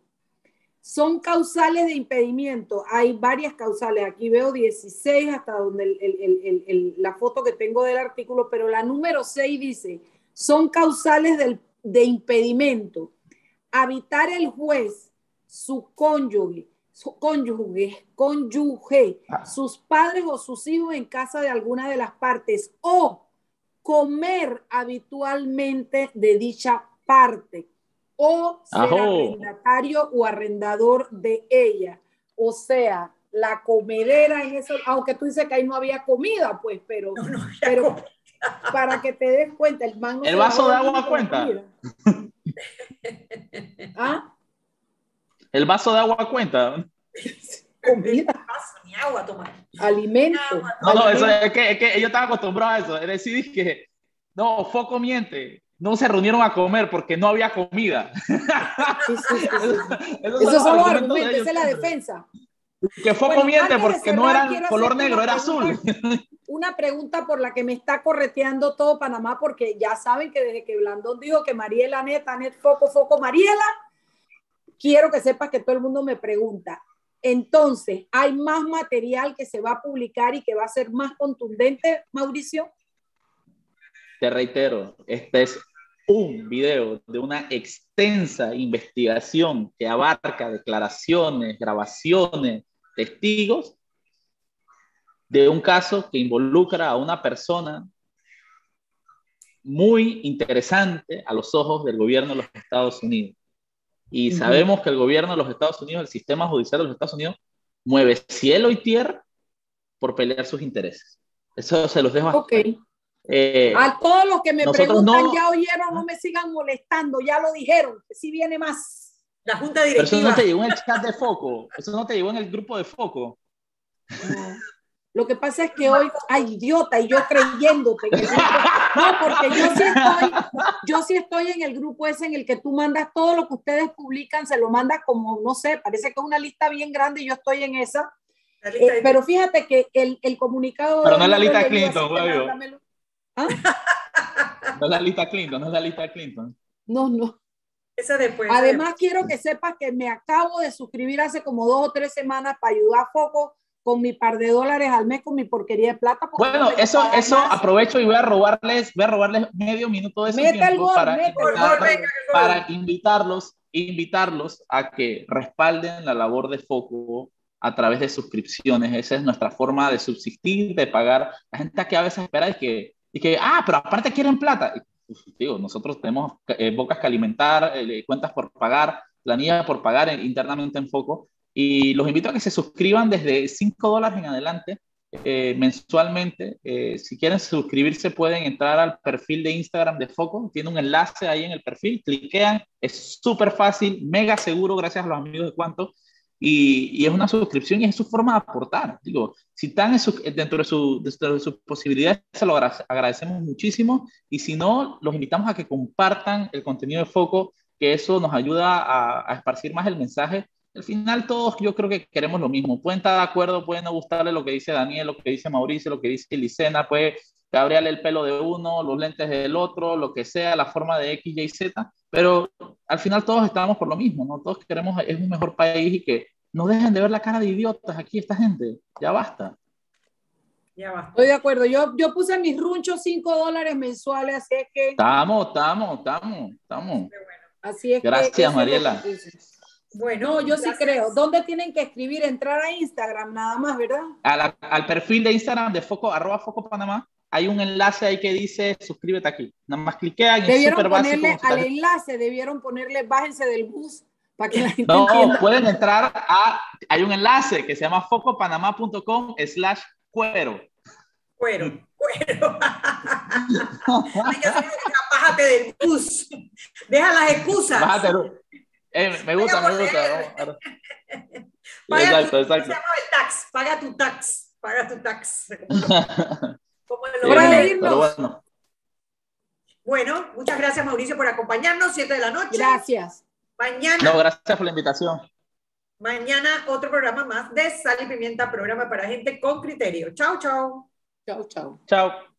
Son causales de impedimento. Hay varias causales. Aquí veo 16 hasta donde la foto que tengo del artículo, pero la número 6 dice, son causales de impedimento. Habitar el juez, su cónyuge, su cónyuge, cónyuge, ah. sus padres o sus hijos en casa de alguna de las partes o comer habitualmente de dicha parte o ser arrendatario o arrendador de ella. O sea, la comedera en eso, aunque tú dices que ahí no había comida, pues, pero, pero para que te des cuenta, el mango. El vaso de agua cuenta. *laughs* ¿Ah? El vaso de agua cuenta. Comida. Ni agua tomar. Alimento. No, no, eso es que, es que ellos estaban acostumbrados a eso. Es decir, que no, Foco miente. No se reunieron a comer porque no había comida. Sí, sí, sí, *laughs* Esos son los argumentos, esa es la defensa. Que Foco miente porque no era color negro, era azul. Una pregunta por la que me está correteando todo Panamá, porque ya saben que desde que Blandón dijo que Mariela Neta, Net Foco, Foco, Mariela, quiero que sepas que todo el mundo me pregunta, entonces, ¿hay más material que se va a publicar y que va a ser más contundente, Mauricio? Te reitero, este es un video de una extensa investigación que abarca declaraciones, grabaciones, testigos de un caso que involucra a una persona muy interesante a los ojos del gobierno de los Estados Unidos. Y sabemos que el gobierno de los Estados Unidos, el sistema judicial de los Estados Unidos, mueve cielo y tierra por pelear sus intereses. Eso se los dejo Ok. Eh, a todos los que me preguntan, ya oyeron, no me sigan molestando, ya lo dijeron, que si viene más. La junta directiva. Pero eso no te llegó en el chat de foco, eso no te llegó en el grupo de foco. Lo que pasa es que hoy, ay, idiota, y yo creyéndote. no, porque yo sí, estoy, yo sí estoy en el grupo ese en el que tú mandas todo lo que ustedes publican, se lo mandas como, no sé, parece que es una lista bien grande y yo estoy en esa. Eh, pero fíjate que el, el comunicado... Pero no es la lista de Clinton, Flavio. ¿Ah? No es la lista de Clinton, no es la lista de Clinton. No, no. Esa después. Además, quiero que sepas que me acabo de suscribir hace como dos o tres semanas para ayudar a Foco con mi par de dólares al mes con mi porquería de plata. Bueno, eso, eso aprovecho y voy a robarles, voy a robarles medio minuto de su tiempo para, para invitarlos, invitarlos a que respalden la labor de Foco a través de suscripciones. Esa es nuestra forma de subsistir, de pagar. La gente que a veces espera es que, y que, ah, pero aparte quieren plata. Pues, digo, nosotros tenemos eh, bocas que alimentar, eh, cuentas por pagar, planilla por pagar internamente en Foco y los invito a que se suscriban desde 5 dólares en adelante eh, mensualmente. Eh, si quieren suscribirse, pueden entrar al perfil de Instagram de Foco. Tiene un enlace ahí en el perfil. Cliquean. Es súper fácil, mega seguro, gracias a los amigos de Cuanto. Y, y, es una suscripción y es su forma de aportar. Digo, si están dentro, de su, de sus posibilidades, se lo agradecemos muchísimo. Y si no, los invitamos a que compartan el contenido de Foco, que eso nos ayuda a esparcir más el mensaje al final todos yo creo que queremos lo mismo. Pueden estar de acuerdo, pueden no gustarle lo que dice Daniel, lo que dice Mauricio, lo que dice Licena, puede cabrearle el pelo de uno, los lentes del otro, lo que sea, la forma de X, Y, Z, pero al final todos estamos por lo mismo, ¿no? Todos queremos es un mejor país y que no dejen de ver la cara de idiotas aquí esta gente. Ya basta. Ya basta. Estoy de acuerdo. Yo, yo puse mis runchos 5 dólares mensuales, así es que... Estamos, estamos, estamos, estamos. Así es Gracias, Mariela. Bueno, yo sí creo. ¿Dónde tienen que escribir? Entrar a Instagram nada más, ¿verdad? al perfil de Instagram de Foco, arroba Foco Panamá, hay un enlace ahí que dice suscríbete aquí. Nada más cliquea y debieron ponerle al enlace, debieron ponerle bájense del bus para que la gente No, pueden entrar a, hay un enlace que se llama focopanamá.com slash cuero. Cuero, cuero. *laughs* Bájate del bus. Deja las excusas. Bájate, eh, me gusta, me gusta. *laughs* Paga exacto, tu, exacto. el tax, paga tu tax, paga tu tax. *laughs* Como bueno. bueno, muchas gracias Mauricio por acompañarnos, 7 de la noche. Gracias. Mañana. No, gracias por la invitación. Mañana otro programa más de Sal y Pimienta, programa para gente con criterio. Chao, chao. Chao, chao. Chao.